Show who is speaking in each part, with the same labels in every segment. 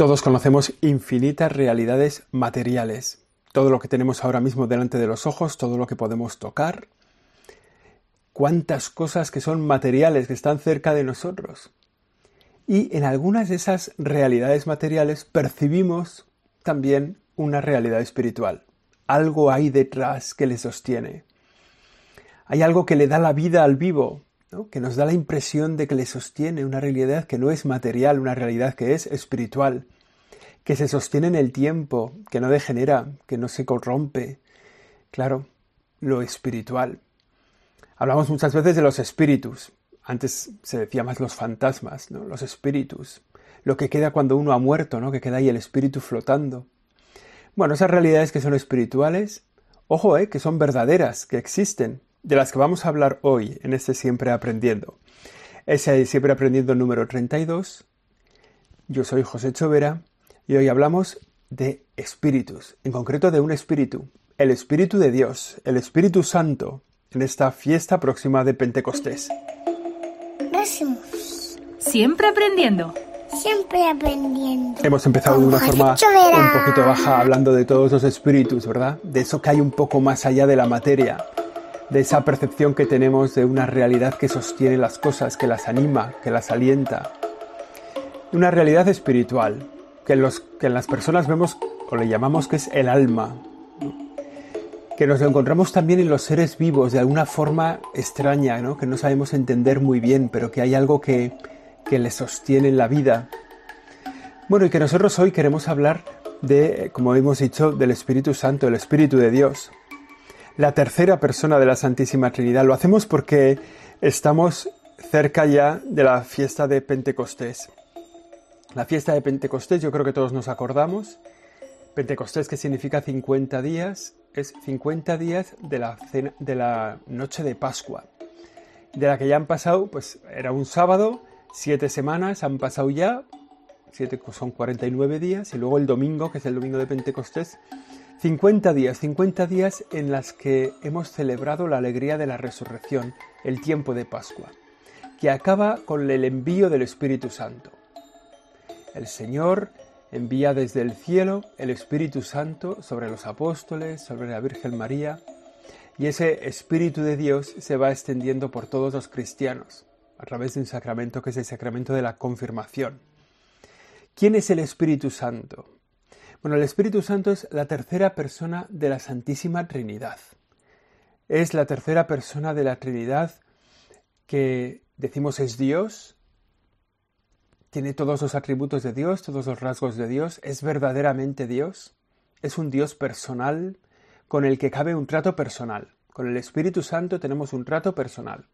Speaker 1: Todos conocemos infinitas realidades materiales, todo lo que tenemos ahora mismo delante de los ojos, todo lo que podemos tocar, cuántas cosas que son materiales, que están cerca de nosotros. Y en algunas de esas realidades materiales percibimos también una realidad espiritual. Algo hay detrás que le sostiene. Hay algo que le da la vida al vivo, que nos da la impresión de que le sostiene una realidad que no es material, una realidad que es espiritual, que se sostiene en el tiempo, que no degenera, que no se corrompe. Claro, lo espiritual. Hablamos muchas veces de los espíritus. Antes se decía más los fantasmas, ¿no? Los espíritus. Lo que queda cuando uno ha muerto, ¿no? Que queda ahí el espíritu flotando. Bueno, esas realidades que son espirituales, ojo, ¿eh? que son verdaderas, que existen, de las que vamos a hablar hoy en este Siempre Aprendiendo. Ese Siempre Aprendiendo número 32. Yo soy José Chovera y hoy hablamos de espíritus, en concreto de un espíritu, el Espíritu de Dios, el Espíritu Santo, en esta fiesta próxima de Pentecostés.
Speaker 2: Siempre aprendiendo.
Speaker 3: Siempre aprendiendo.
Speaker 1: Hemos empezado de una forma un poquito baja hablando de todos los espíritus, ¿verdad? De eso que hay un poco más allá de la materia, de esa percepción que tenemos de una realidad que sostiene las cosas, que las anima, que las alienta. Una realidad espiritual, que en, los, que en las personas vemos o le llamamos que es el alma, que nos lo encontramos también en los seres vivos de alguna forma extraña, ¿no? que no sabemos entender muy bien, pero que hay algo que, que le sostiene en la vida. Bueno, y que nosotros hoy queremos hablar de, como hemos dicho, del Espíritu Santo, el Espíritu de Dios la tercera persona de la Santísima Trinidad. Lo hacemos porque estamos cerca ya de la fiesta de Pentecostés. La fiesta de Pentecostés, yo creo que todos nos acordamos. Pentecostés, que significa 50 días, es 50 días de la, noche de Pascua, de la que ya han pasado, pues era un sábado, siete semanas han pasado ya, siete, son 49 días, y luego el domingo, que es el domingo de Pentecostés, 50 días, 50 días en las que hemos celebrado la alegría de la resurrección, el tiempo de Pascua, que acaba con el envío del Espíritu Santo. El Señor envía desde el cielo el Espíritu Santo sobre los apóstoles, sobre la Virgen María, y ese Espíritu de Dios se va extendiendo por todos los cristianos a través de un sacramento que es el sacramento de la confirmación. ¿Quién es el Espíritu Santo? Bueno, el Espíritu Santo es la tercera persona de la Santísima Trinidad. Es la tercera persona de la Trinidad que decimos es Dios, tiene todos los atributos de Dios, todos los rasgos de Dios, es verdaderamente Dios, es un Dios personal con el que cabe un trato personal. Con el Espíritu Santo tenemos un trato personal,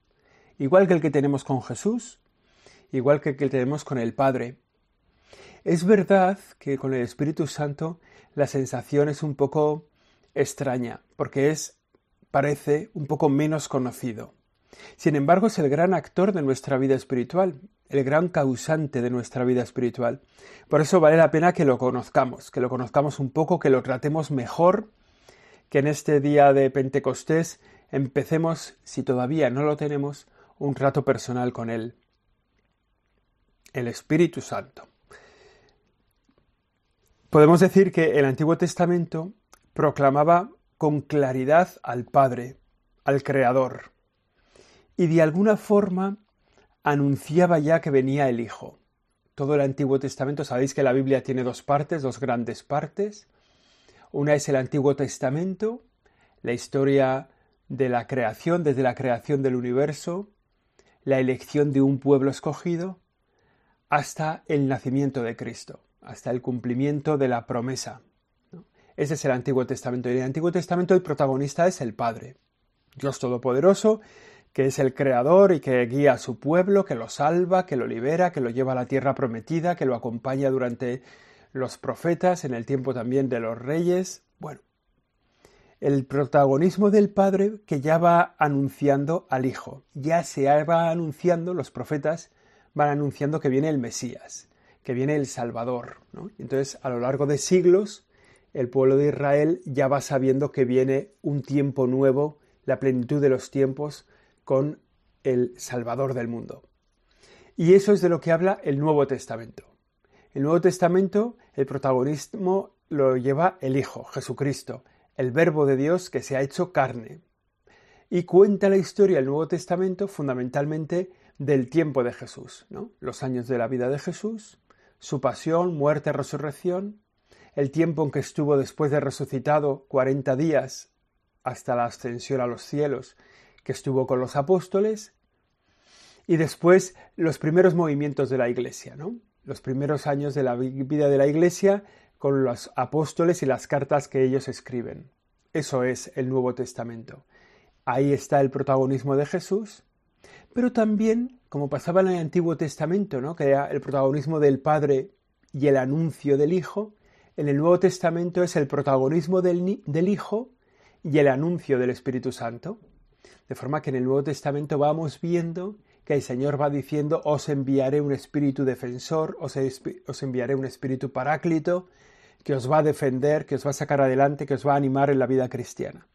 Speaker 1: igual que el que tenemos con Jesús, igual que el que tenemos con el Padre, es verdad que con el Espíritu Santo la sensación es un poco extraña, porque es, parece, un poco menos conocido. Sin embargo, es el gran actor de nuestra vida espiritual, el gran causante de nuestra vida espiritual. Por eso vale la pena que lo conozcamos, que lo conozcamos un poco, que lo tratemos mejor, que en este día de Pentecostés empecemos, si todavía no lo tenemos, un trato personal con Él. El Espíritu Santo. Podemos decir que el Antiguo Testamento proclamaba con claridad al Padre, al Creador, y de alguna forma anunciaba ya que venía el Hijo. Todo el Antiguo Testamento, sabéis que la Biblia tiene dos partes, dos grandes partes. Una es el Antiguo Testamento, la historia de la creación, desde la creación del universo, la elección de un pueblo escogido, hasta el nacimiento de Cristo hasta el cumplimiento de la promesa. Ese es el Antiguo Testamento. Y en el Antiguo Testamento el protagonista es el Padre, Dios Todopoderoso, que es el Creador y que guía a su pueblo, que lo salva, que lo libera, que lo lleva a la tierra prometida, que lo acompaña durante los profetas, en el tiempo también de los reyes. Bueno, el protagonismo del Padre que ya va anunciando al Hijo. Ya se va anunciando, los profetas van anunciando que viene el Mesías que viene el Salvador. Entonces, a lo largo de siglos, el pueblo de Israel ya va sabiendo que viene un tiempo nuevo, la plenitud de los tiempos, con el Salvador del mundo. Y eso es de lo que habla el Nuevo Testamento. el Nuevo Testamento el protagonismo lo lleva el Hijo, Jesucristo, el Verbo de Dios que se ha hecho carne. Y cuenta la historia del Nuevo Testamento fundamentalmente del tiempo de Jesús, los años de la vida de Jesús, su pasión, muerte, resurrección, el tiempo en que estuvo después de resucitado 40 días hasta la ascensión a los cielos, que estuvo con los apóstoles, y después los primeros movimientos de la Iglesia, ¿no? los primeros años de la vida de la Iglesia con los apóstoles y las cartas que ellos escriben. Eso es el Nuevo Testamento. Ahí está el protagonismo de Jesús, pero también, como pasaba en el Antiguo Testamento, ¿no? que era el protagonismo del Padre y el anuncio del Hijo, en el Nuevo Testamento es el protagonismo del, Hijo y el anuncio del Espíritu Santo. De forma que en el Nuevo Testamento vamos viendo que el Señor va diciendo, os enviaré un espíritu defensor, os, os, enviaré un espíritu paráclito, que os va a defender, que os va a sacar adelante, que os va a animar en la vida cristiana.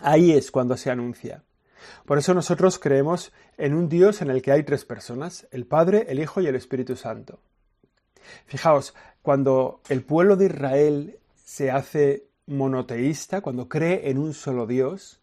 Speaker 1: Ahí es cuando se anuncia. Por eso nosotros creemos en un Dios en el que hay tres personas, el Padre, el Hijo y el Espíritu Santo. Fijaos, cuando el pueblo de Israel se hace monoteísta, cuando cree en un solo Dios,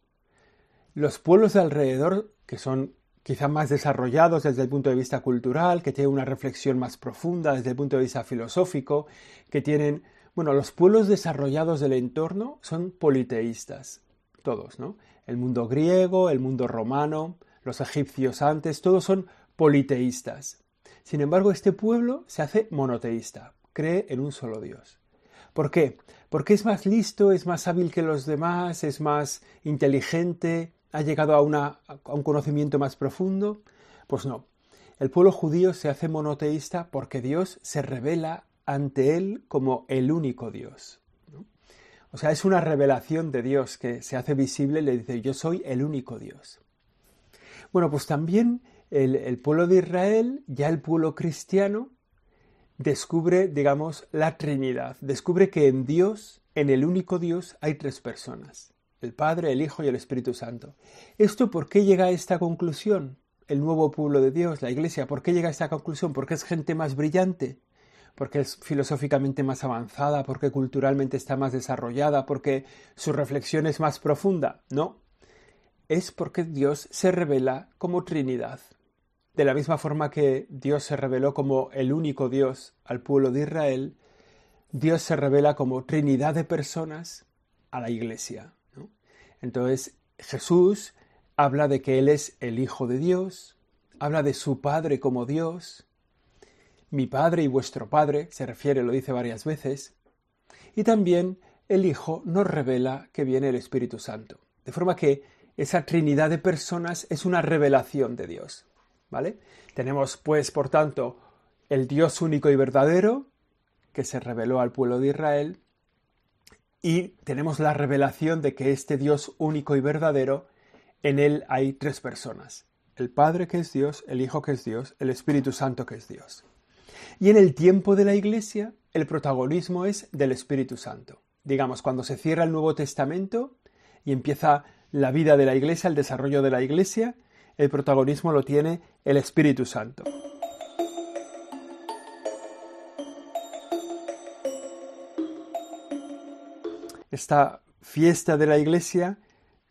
Speaker 1: los pueblos de alrededor, que son quizá más desarrollados desde el punto de vista cultural, que tienen una reflexión más profunda desde el punto de vista filosófico, que tienen, bueno, los pueblos desarrollados del entorno son politeístas, todos, ¿no? El mundo griego, el mundo romano, los egipcios antes, todos son politeístas. Sin embargo, este pueblo se hace monoteísta, cree en un solo Dios. ¿Por qué? Porque es más listo, es más hábil que los demás, es más inteligente, ha llegado a, un conocimiento más profundo? Pues no. El pueblo judío se hace monoteísta porque Dios se revela ante él como el único Dios. O sea, es una revelación de Dios que se hace visible y le dice, yo soy el único Dios. Bueno, pues también el, pueblo de Israel, ya el pueblo cristiano, descubre, digamos, la Trinidad. Descubre que en Dios, en el único Dios, hay tres personas el Padre, el Hijo y el Espíritu Santo. ¿Esto por qué llega a esta conclusión? El nuevo pueblo de Dios, la Iglesia, ¿por qué llega a esta conclusión? ¿Porque es gente más brillante? ¿Porque es filosóficamente más avanzada? ¿Porque culturalmente está más desarrollada? ¿Porque su reflexión es más profunda? No. Es porque Dios se revela como Trinidad. De la misma forma que Dios se reveló como el único Dios al pueblo de Israel, Dios se revela como Trinidad de personas a la Iglesia. Entonces Jesús habla de que Él es el Hijo de Dios, habla de su Padre como Dios, mi Padre y vuestro Padre, se refiere, lo dice varias veces, y también el Hijo nos revela que viene el Espíritu Santo. De forma que esa Trinidad de personas es una revelación de Dios. ¿Vale? Tenemos, pues, por tanto, el Dios único y verdadero, que se reveló al pueblo de Israel, y tenemos la revelación de que este Dios único y verdadero, en él hay tres personas. El Padre que es Dios, el Hijo que es Dios, el Espíritu Santo que es Dios. Y en el tiempo de la Iglesia, el protagonismo es del Espíritu Santo. Digamos, cuando se cierra el Nuevo Testamento y empieza la vida de la Iglesia, el desarrollo de la Iglesia, el protagonismo lo tiene el Espíritu Santo. esta fiesta de la iglesia,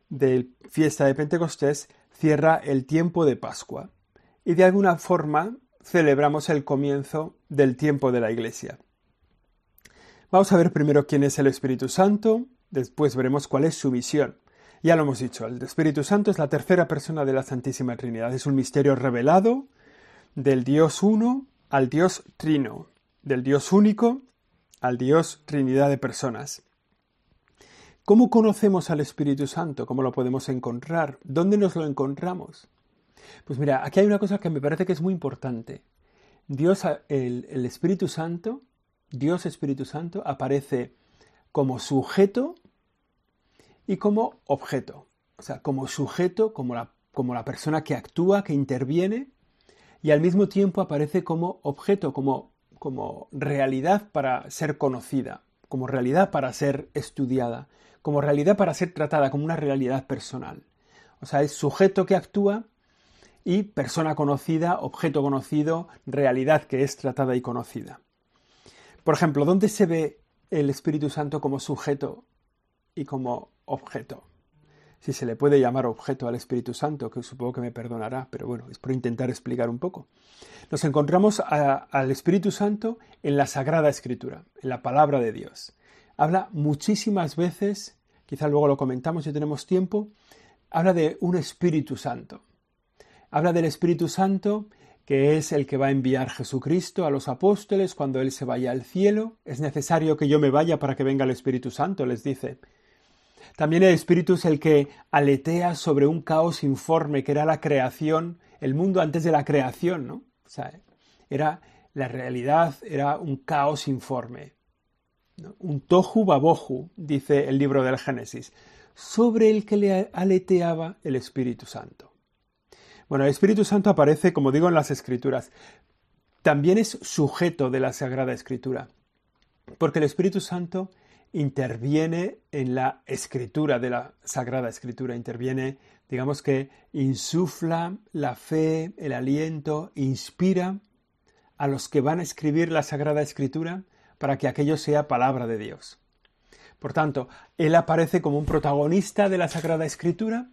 Speaker 1: de fiesta de Pentecostés, cierra el tiempo de Pascua y de alguna forma celebramos el comienzo del tiempo de la iglesia. Vamos a ver primero quién es el Espíritu Santo, después veremos cuál es su misión. Ya lo hemos dicho, el Espíritu Santo es la tercera persona de la Santísima Trinidad, es un misterio revelado del Dios uno al Dios trino, del Dios único al Dios Trinidad de personas. ¿Cómo conocemos al Espíritu Santo? ¿Cómo lo podemos encontrar? ¿Dónde nos lo encontramos? Pues mira, aquí hay una cosa que me parece que es muy importante. Dios, el, Espíritu Santo, Dios Espíritu Santo, aparece como sujeto y como objeto. O sea, como sujeto, como la, como la persona que actúa, que interviene, y al mismo tiempo aparece como objeto, como, como realidad para ser conocida, como realidad para ser estudiada como realidad para ser tratada como una realidad personal. O sea, es sujeto que actúa y persona conocida, objeto conocido, realidad que es tratada y conocida. Por ejemplo, ¿dónde se ve el Espíritu Santo como sujeto y como objeto? Si se le puede llamar objeto al Espíritu Santo, que supongo que me perdonará, pero bueno, es por intentar explicar un poco. Nos encontramos al Espíritu Santo en la Sagrada Escritura, en la palabra de Dios. Habla muchísimas veces, quizá luego lo comentamos si tenemos tiempo, habla de un Espíritu Santo. Habla del Espíritu Santo que es el que va a enviar Jesucristo a los apóstoles cuando Él se vaya al cielo. Es necesario que yo me vaya para que venga el Espíritu Santo, les dice. También el Espíritu es el que aletea sobre un caos informe que era la creación, el mundo antes de la creación, ¿no? O sea, era la realidad, era un caos informe. Un tohu babohu, dice el libro del Génesis, sobre el que le aleteaba el Espíritu Santo. Bueno, el Espíritu Santo aparece, como digo, en las Escrituras. También es sujeto de la Sagrada Escritura, porque el Espíritu Santo interviene en la escritura de la Sagrada Escritura, interviene, digamos que insufla la fe, el aliento, inspira a los que van a escribir la Sagrada Escritura para que aquello sea palabra de Dios. Por tanto, Él aparece como un protagonista de la Sagrada Escritura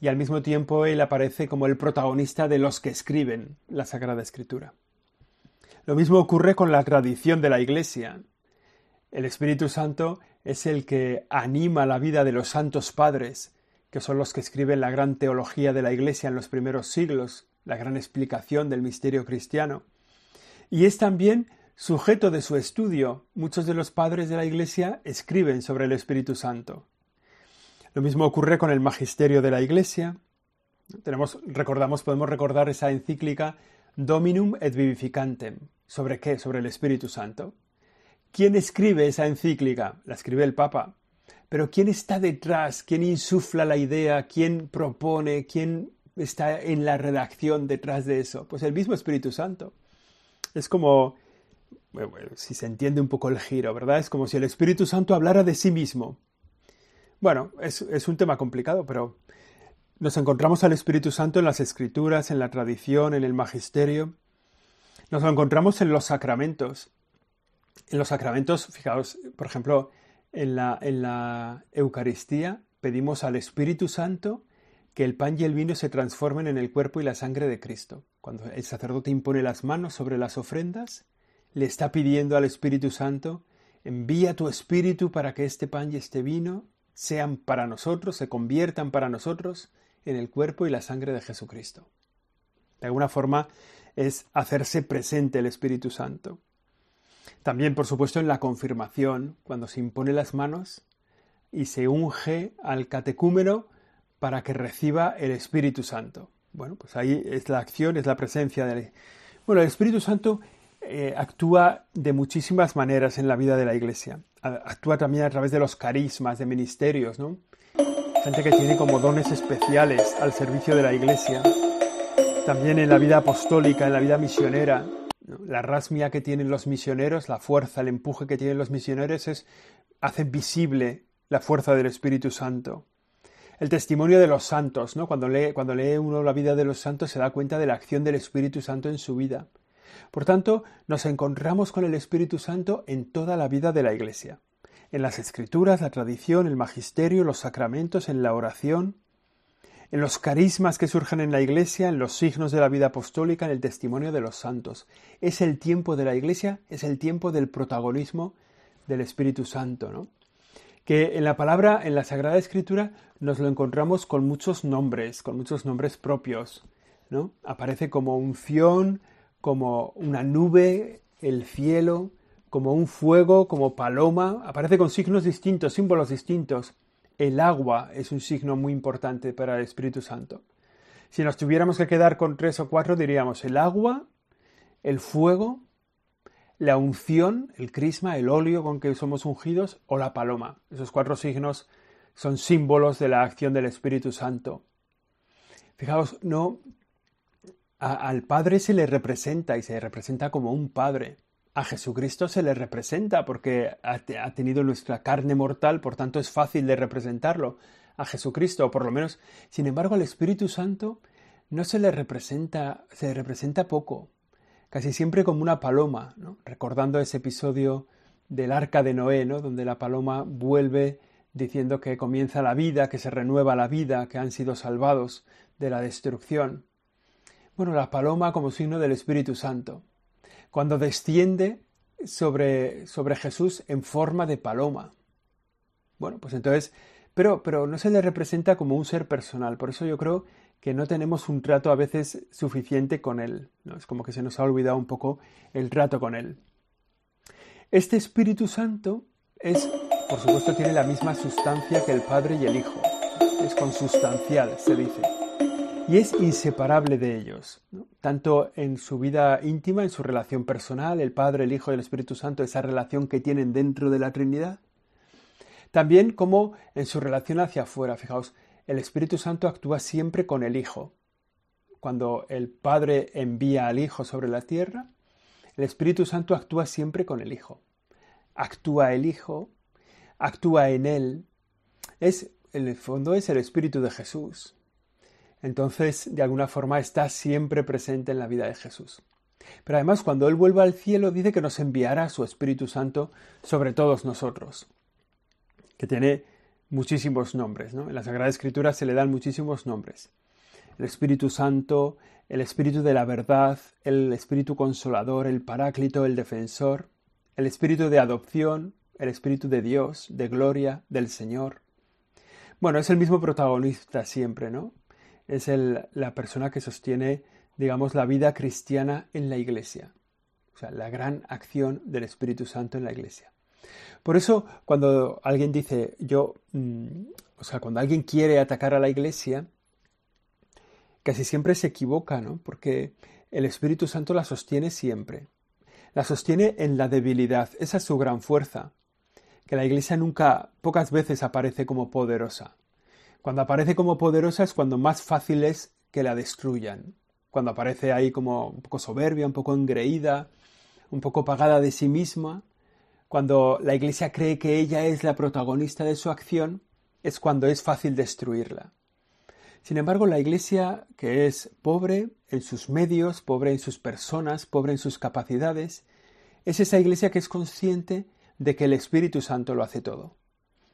Speaker 1: y al mismo tiempo Él aparece como el protagonista de los que escriben la Sagrada Escritura. Lo mismo ocurre con la tradición de la Iglesia. El Espíritu Santo es el que anima la vida de los santos padres, que son los que escriben la gran teología de la Iglesia en los primeros siglos, la gran explicación del misterio cristiano. Y es también sujeto de su estudio. Muchos de los padres de la Iglesia escriben sobre el Espíritu Santo. Lo mismo ocurre con el magisterio de la Iglesia. Recordamos, podemos recordar esa encíclica Dominum et Vivificantem. ¿Sobre qué? Sobre el Espíritu Santo. ¿Quién escribe esa encíclica? La escribe el Papa. Pero ¿quién está detrás? ¿Quién insufla la idea? ¿Quién propone? ¿Quién está en la redacción detrás de eso? Pues el mismo Espíritu Santo. Es como, si se entiende un poco el giro, ¿verdad? Es como si el Espíritu Santo hablara de sí mismo. Bueno, es, un tema complicado, pero nos encontramos al Espíritu Santo en las Escrituras, en la tradición, en el magisterio. Nos lo encontramos en los sacramentos. En los sacramentos, fijaos, por ejemplo, en la, en la Eucaristía pedimos al Espíritu Santo que el pan y el vino se transformen en el cuerpo y la sangre de Cristo. Cuando el sacerdote impone las manos sobre las ofrendas, le está pidiendo al Espíritu Santo, envía tu Espíritu para que este pan y este vino sean para nosotros, se conviertan para nosotros en el cuerpo y la sangre de Jesucristo. De alguna forma es hacerse presente el Espíritu Santo. También, por supuesto, en la confirmación, cuando se impone las manos y se unge al catecúmeno para que reciba el Espíritu Santo. Bueno, pues ahí es la acción, es la presencia del... Bueno, el Espíritu Santo eh, actúa de muchísimas maneras en la vida de la Iglesia actúa también a través de los carismas, de ministerios, ¿no? Gente que tiene como dones especiales al servicio de la iglesia. También en la vida apostólica, en la vida misionera. La rasmia que tienen los misioneros, la fuerza, el empuje que tienen los misioneros es, hace visible la fuerza del Espíritu Santo. El testimonio de los santos, ¿no? Lee, cuando lee uno la vida de los santos se da cuenta de la acción del Espíritu Santo en su vida. Por tanto, nos encontramos con el Espíritu Santo en toda la vida de la Iglesia, en las escrituras, la tradición, el magisterio, los sacramentos, en la oración, en los carismas que surgen en la Iglesia, en los signos de la vida apostólica, en el testimonio de los santos. Es el tiempo de la Iglesia, es el tiempo del protagonismo del Espíritu Santo, ¿no? que en la palabra, en la Sagrada Escritura, nos lo encontramos con muchos nombres, con muchos nombres propios. ¿no? Aparece como unción, como una nube, el cielo, como un fuego, como paloma, aparece con signos distintos, símbolos distintos. El agua es un signo muy importante para el Espíritu Santo. Si nos tuviéramos que quedar con tres o cuatro, diríamos el agua, el fuego, la unción, el crisma, el óleo con que somos ungidos, o la paloma. Esos cuatro signos son símbolos de la acción del Espíritu Santo. Fijaos, no, al Padre se le representa y se representa como un Padre. A Jesucristo se le representa porque ha, tenido nuestra carne mortal, por tanto es fácil de representarlo. A Jesucristo, por lo menos. Sin embargo, al Espíritu Santo no se le representa, se le representa poco. casi siempre como una paloma, recordando ese episodio del arca de Noé, ¿no? donde la paloma vuelve diciendo que comienza la vida, que se renueva la vida, que han sido salvados de la destrucción. Bueno, la paloma como signo del Espíritu Santo. Cuando desciende sobre, sobre Jesús en forma de paloma. Bueno, pues entonces, pero, pero no se le representa como un ser personal. Por eso yo creo que no tenemos un trato a veces suficiente con él. Es como que se nos ha olvidado un poco el trato con él. Este Espíritu Santo es, por supuesto, tiene la misma sustancia que el Padre y el Hijo. Es consustancial, se dice. Y es inseparable de ellos, tanto en su vida íntima, en su relación personal, el Padre, el Hijo y el Espíritu Santo, esa relación que tienen dentro de la Trinidad, también como en su relación hacia afuera. Fijaos, el Espíritu Santo actúa siempre con el Hijo. Cuando el Padre envía al Hijo sobre la tierra, el Espíritu Santo actúa siempre con el Hijo. Actúa el Hijo, actúa en Él. Es, en el fondo es el Espíritu de Jesús. Entonces, de alguna forma, está siempre presente en la vida de Jesús. Pero además, cuando Él vuelva al cielo, dice que nos enviará su Espíritu Santo sobre todos nosotros, que tiene muchísimos nombres. ¿no? En la Sagrada Escritura se le dan muchísimos nombres. El Espíritu Santo, el Espíritu de la verdad, el Espíritu Consolador, el Paráclito, el Defensor, el Espíritu de adopción, el Espíritu de Dios, de gloria, del Señor. Bueno, es el mismo protagonista siempre, ¿no? Es la persona que sostiene, digamos, la vida cristiana en la Iglesia. O sea, la gran acción del Espíritu Santo en la Iglesia. Por eso, cuando alguien dice, yo, mm, o sea, cuando alguien quiere atacar a la iglesia, casi siempre se equivoca, ¿no? Porque el Espíritu Santo la sostiene siempre. La sostiene en la debilidad. Esa es su gran fuerza. Que la iglesia nunca, pocas veces aparece como poderosa. Cuando aparece como poderosa es cuando más fácil es que la destruyan. Cuando aparece ahí como un poco soberbia, un poco engreída, un poco pagada de sí misma, cuando la Iglesia cree que ella es la protagonista de su acción, es cuando es fácil destruirla. Sin embargo, la Iglesia, que es pobre en sus medios, pobre en sus personas, pobre en sus capacidades, es esa Iglesia que es consciente de que el Espíritu Santo lo hace todo.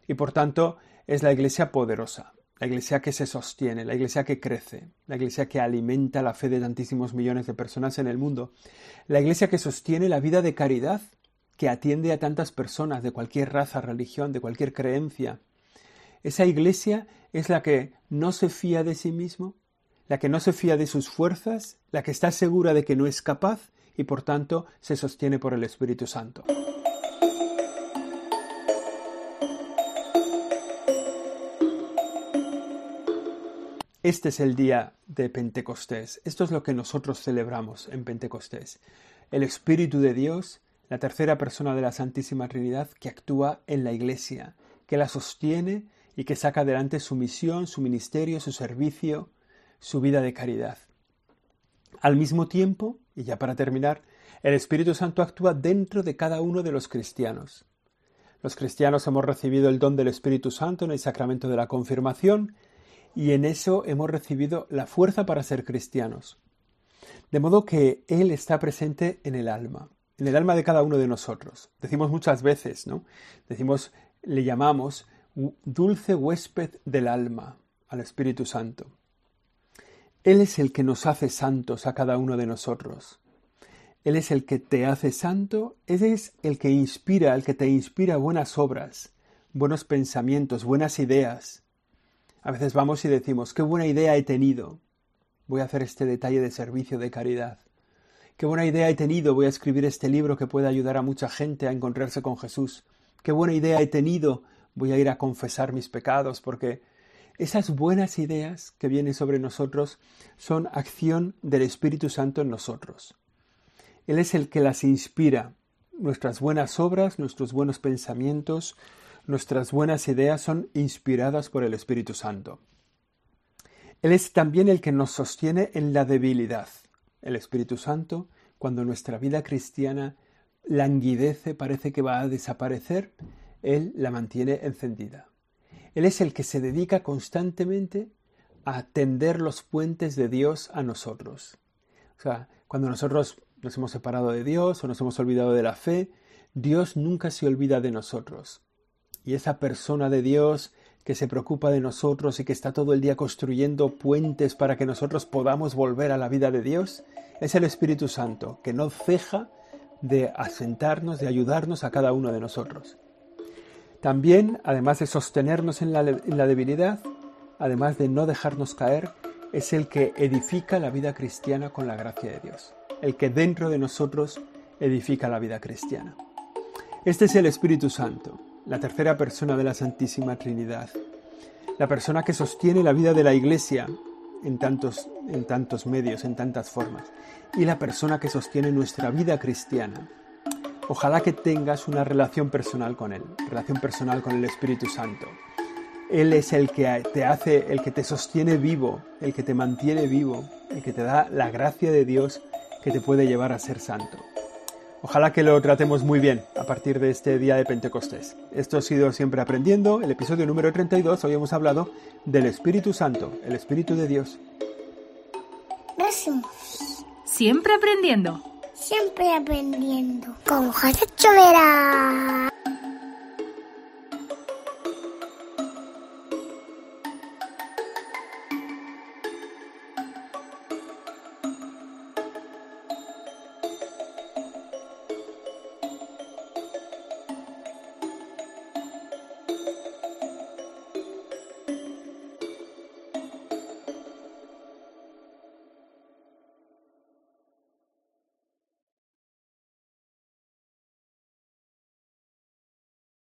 Speaker 1: Y por tanto, es la Iglesia poderosa, la Iglesia que se sostiene, la Iglesia que crece, la Iglesia que alimenta la fe de tantísimos millones de personas en el mundo, la Iglesia que sostiene la vida de caridad que atiende a tantas personas de cualquier raza, religión, de cualquier creencia. Esa iglesia es la que no se fía de sí mismo, la que no se fía de sus fuerzas, la que está segura de que no es capaz y por tanto se sostiene por el Espíritu Santo. Este es el día de Pentecostés. Esto es lo que nosotros celebramos en Pentecostés. El Espíritu de Dios la tercera persona de la Santísima Trinidad que actúa en la Iglesia, que la sostiene y que saca adelante su misión, su ministerio, su servicio, su vida de caridad. Al mismo tiempo, y ya para terminar, el Espíritu Santo actúa dentro de cada uno de los cristianos. Los cristianos hemos recibido el don del Espíritu Santo en el sacramento de la confirmación y en eso hemos recibido la fuerza para ser cristianos. De modo que Él está presente en el alma en el alma de cada uno de nosotros. Decimos muchas veces, ¿no? Decimos, le llamamos dulce huésped del alma al Espíritu Santo. Él es el que nos hace santos a cada uno de nosotros. Él es el que te hace santo, Él es el que inspira, el que te inspira buenas obras, buenos pensamientos, buenas ideas. A veces vamos y decimos, qué buena idea he tenido. Voy a hacer este detalle de servicio de caridad. Qué buena idea he tenido, voy a escribir este libro que puede ayudar a mucha gente a encontrarse con Jesús. Qué buena idea he tenido, voy a ir a confesar mis pecados, porque esas buenas ideas que vienen sobre nosotros son acción del Espíritu Santo en nosotros. Él es el que las inspira. Nuestras buenas obras, nuestros buenos pensamientos, nuestras buenas ideas son inspiradas por el Espíritu Santo. Él es también el que nos sostiene en la debilidad. El Espíritu Santo, cuando nuestra vida cristiana languidece, parece que va a desaparecer, Él la mantiene encendida. Él es el que se dedica constantemente a tender los puentes de Dios a nosotros. O sea, cuando nosotros nos hemos separado de Dios o nos hemos olvidado de la fe, Dios nunca se olvida de nosotros. Y esa persona de Dios que se preocupa de nosotros y que está todo el día construyendo puentes para que nosotros podamos volver a la vida de Dios, es el Espíritu Santo, que no ceja de asentarnos, de ayudarnos a cada uno de nosotros. También, además de sostenernos en la, en la debilidad, además de no dejarnos caer, es el que edifica la vida cristiana con la gracia de Dios, el que dentro de nosotros edifica la vida cristiana. Este es el Espíritu Santo, la tercera persona de la Santísima Trinidad, la persona que sostiene la vida de la Iglesia en tantos, en tantos medios, en tantas formas, y la persona que sostiene nuestra vida cristiana. Ojalá que tengas una relación personal con Él, relación personal con el Espíritu Santo. Él es el que te hace, el que te sostiene vivo, el que te mantiene vivo, el que te da la gracia de Dios que te puede llevar a ser santo. Ojalá que lo tratemos muy bien a partir de este día de Pentecostés. Esto ha sido Siempre Aprendiendo, el episodio número 32. Hoy hemos hablado del Espíritu Santo, el Espíritu de Dios.
Speaker 3: Gracias.
Speaker 2: Siempre aprendiendo.
Speaker 3: Siempre aprendiendo. Con José Chovera.